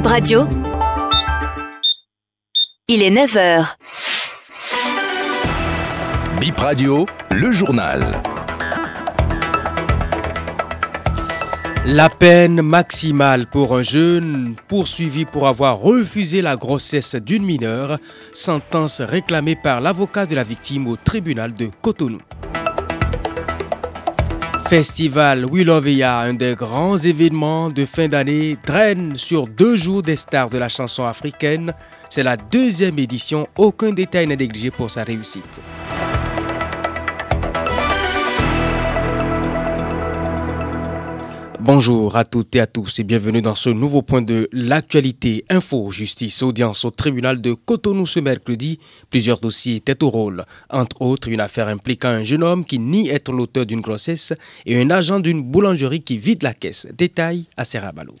Bip Radio. Il est 9h. Bip Radio, le journal. La peine maximale pour un jeune poursuivi pour avoir refusé la grossesse d'une mineure, sentence réclamée par l'avocat de la victime au tribunal de Cotonou. Festival Willoveya, un des grands événements de fin d'année, draine sur deux jours des stars de la chanson africaine. C'est la deuxième édition, aucun détail n'est négligé pour sa réussite. Bonjour à toutes et à tous et bienvenue dans ce nouveau point de l'actualité info, justice, audience au tribunal de Cotonou ce mercredi. Plusieurs dossiers étaient au rôle, entre autres une affaire impliquant un jeune homme qui nie être l'auteur d'une grossesse et un agent d'une boulangerie qui vide la caisse. Détail à Serrabalo.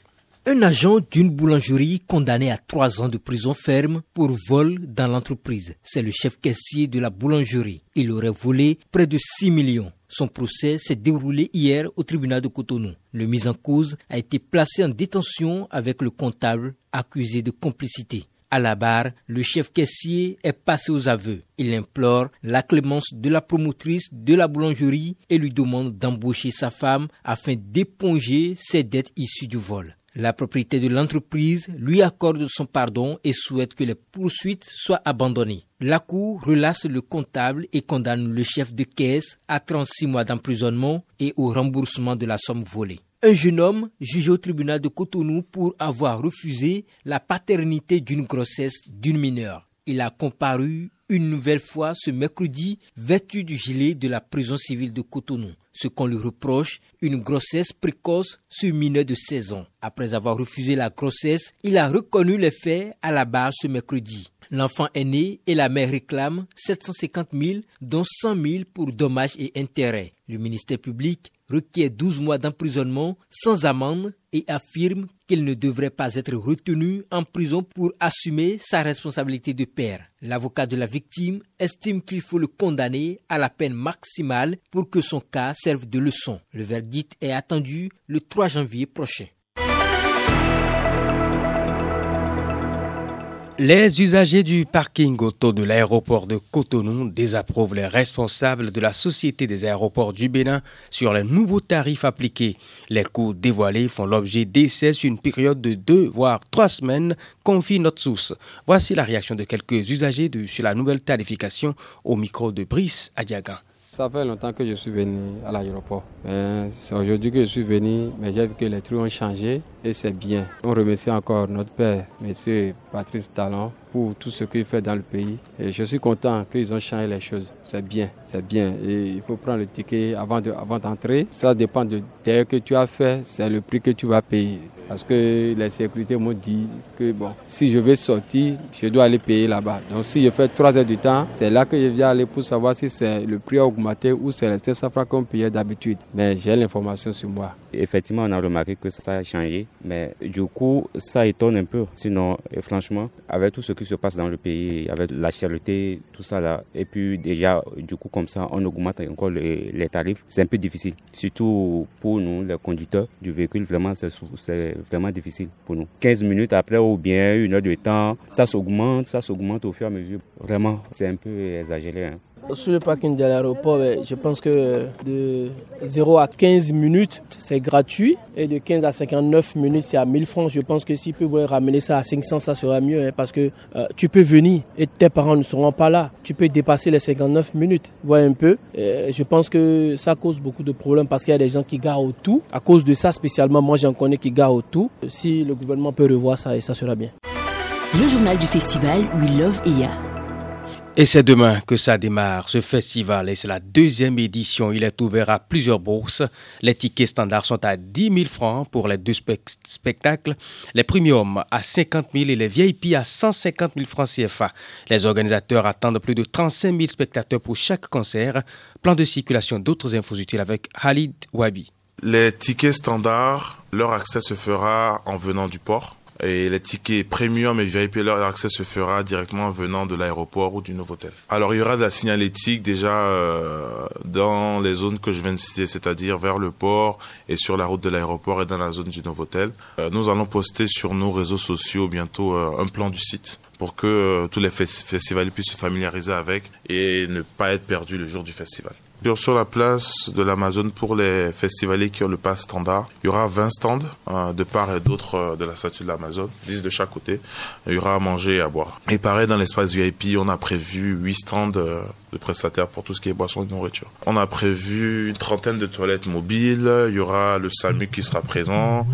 Un agent d'une boulangerie condamné à trois ans de prison ferme pour vol dans l'entreprise. C'est le chef caissier de la boulangerie. Il aurait volé près de 6 millions. Son procès s'est déroulé hier au tribunal de Cotonou. Le mis en cause a été placé en détention avec le comptable accusé de complicité. À la barre, le chef caissier est passé aux aveux. Il implore la clémence de la promotrice de la boulangerie et lui demande d'embaucher sa femme afin d'éponger ses dettes issues du vol. La propriété de l'entreprise lui accorde son pardon et souhaite que les poursuites soient abandonnées. La Cour relâche le comptable et condamne le chef de caisse à 36 mois d'emprisonnement et au remboursement de la somme volée. Un jeune homme jugé au tribunal de Cotonou pour avoir refusé la paternité d'une grossesse d'une mineure. Il a comparu une nouvelle fois ce mercredi vêtu du gilet de la prison civile de Cotonou. Ce qu'on lui reproche, une grossesse précoce sur mineur de 16 ans. Après avoir refusé la grossesse, il a reconnu les faits à la barre ce mercredi. L'enfant est né et la mère réclame 750 000, dont 100 000 pour dommages et intérêts. Le ministère public requiert 12 mois d'emprisonnement sans amende et affirme qu'il ne devrait pas être retenu en prison pour assumer sa responsabilité de père. L'avocat de la victime estime qu'il faut le condamner à la peine maximale pour que son cas serve de leçon. Le verdict est attendu le 3 janvier prochain. Les usagers du parking auto de l'aéroport de Cotonou désapprouvent les responsables de la Société des aéroports du Bénin sur les nouveaux tarifs appliqués. Les coûts dévoilés font l'objet d'essais sur une période de deux voire trois semaines, confie notre source. Voici la réaction de quelques usagers sur la nouvelle tarification au micro de Brice Adiagan. Ça fait longtemps que je suis venu à l'aéroport. C'est aujourd'hui que je suis venu, mais j'ai vu que les trucs ont changé et c'est bien. On remercie encore notre père, monsieur Patrice Talon, pour tout ce qu'il fait dans le pays. Et je suis content qu'ils ont changé les choses. C'est bien, c'est bien. Et il faut prendre le ticket avant d'entrer. Ça dépend de ce que tu as fait, c'est le prix que tu vas payer. Parce que les sécurités m'ont dit que bon, si je veux sortir, je dois aller payer là-bas. Donc si je fais trois heures du temps, c'est là que je viens aller pour savoir si c'est le prix augmenté ou c'est les 700 francs qu'on payait d'habitude. Mais j'ai l'information sur moi. Effectivement, on a remarqué que ça a changé, mais du coup, ça étonne un peu. Sinon, franchement, avec tout ce qui se passe dans le pays, avec la charité, tout ça là, et puis déjà, du coup, comme ça, on augmente encore les, les tarifs, c'est un peu difficile. Surtout pour nous, les conducteurs du véhicule, vraiment, c'est vraiment difficile pour nous. 15 minutes après ou bien une heure de temps, ça s'augmente, ça s'augmente au fur et à mesure. Vraiment, c'est un peu exagéré. Hein. Sur le parking de l'aéroport, je pense que de 0 à 15 minutes, c'est gratuit. Et de 15 à 59 minutes, c'est à 1000 francs. Je pense que s'il peut ramener ça à 500, ça sera mieux. Hein, parce que euh, tu peux venir et tes parents ne seront pas là. Tu peux dépasser les 59 minutes. Vois un peu. je pense que ça cause beaucoup de problèmes parce qu'il y a des gens qui garent au tout. À cause de ça, spécialement, moi j'en connais qui garent au tout. Si le gouvernement peut revoir ça, et ça sera bien. Le journal du festival We Love EA. Et c'est demain que ça démarre, ce festival, et c'est la deuxième édition. Il est ouvert à plusieurs bourses. Les tickets standards sont à 10 000 francs pour les deux spectacles, les premiums à 50 000 et les VIP à 150 000 francs CFA. Les organisateurs attendent plus de 35 000 spectateurs pour chaque concert. Plan de circulation d'autres infos utiles avec Halid Wabi. Les tickets standards, leur accès se fera en venant du port et les tickets premium et VIP leur accès se fera directement venant de l'aéroport ou du nouveau hôtel. Alors il y aura de la signalétique déjà euh, dans les zones que je viens de citer, c'est-à-dire vers le port et sur la route de l'aéroport et dans la zone du nouveau hôtel. Euh, nous allons poster sur nos réseaux sociaux bientôt euh, un plan du site pour que tous les festivals puissent se familiariser avec et ne pas être perdus le jour du festival. Sur la place de l'Amazon pour les festivaliers qui ont le pass standard, il y aura 20 stands euh, de part et d'autre euh, de la statue de l'Amazon, 10 de chaque côté. Il y aura à manger et à boire. Et pareil, dans l'espace VIP, on a prévu 8 stands euh, de prestataires pour tout ce qui est boissons et nourriture. On a prévu une trentaine de toilettes mobiles. Il y aura le SAMU qui sera présent.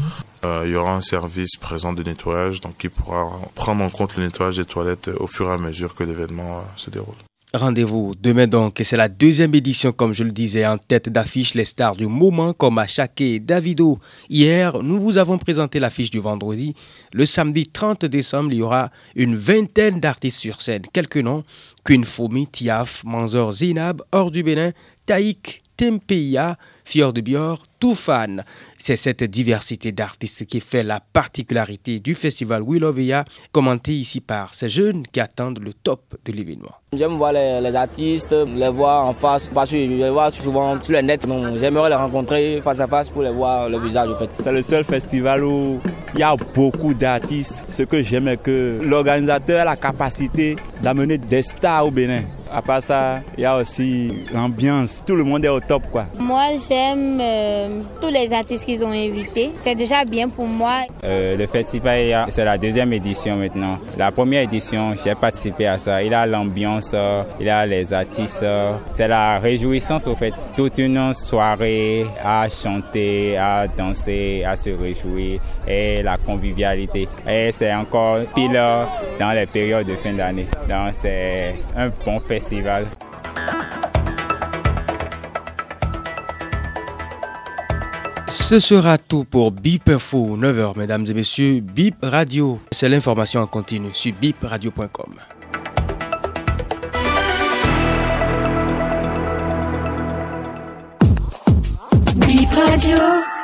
il y aura un service présent de nettoyage, donc qui pourra prendre en compte le nettoyage des toilettes au fur et à mesure que l'événement se déroule. Rendez-vous demain donc, et c'est la deuxième édition, comme je le disais, en tête d'affiche les stars du moment comme Achake et Davido. Hier, nous vous avons présenté l'affiche du vendredi. Le samedi 30 décembre, il y aura une vingtaine d'artistes sur scène. Quelques noms, Queen Tiaf, Manzor Zinab, Hors du Bénin, Taïk, Tempeya, Fior de Bior, Toufan. C'est cette diversité d'artistes qui fait la particularité du festival Willoveya, commenté ici par ces jeunes qui attendent le top de l'événement. J'aime voir les, artistes, les voir en face, parce que je les vois souvent sur le net. J'aimerais les rencontrer face à face pour les voir le visage. En fait. C'est le seul festival où il y a beaucoup d'artistes. Ce que j'aime est que l'organisateur a la capacité d'amener des stars au Bénin. À part ça, il y a aussi l'ambiance. Tout le monde est au top, quoi. Moi, j'aime euh, tous les artistes qu'ils ont invités. C'est déjà bien pour moi. Euh, le festival, c'est la deuxième édition maintenant. La première édition, j'ai participé à ça. Il a l'ambiance, euh, il a les artistes. C'est la réjouissance, au fait. Toute une soirée à chanter, à danser, à se réjouir et la convivialité. Et c'est encore pile dans les périodes de fin d'année. Donc, c'est un bon festival ce sera tout pour BIP Info, 9h, mesdames et messieurs. BIP Radio, c'est l'information en continu sur bipradio.com. BIP Radio.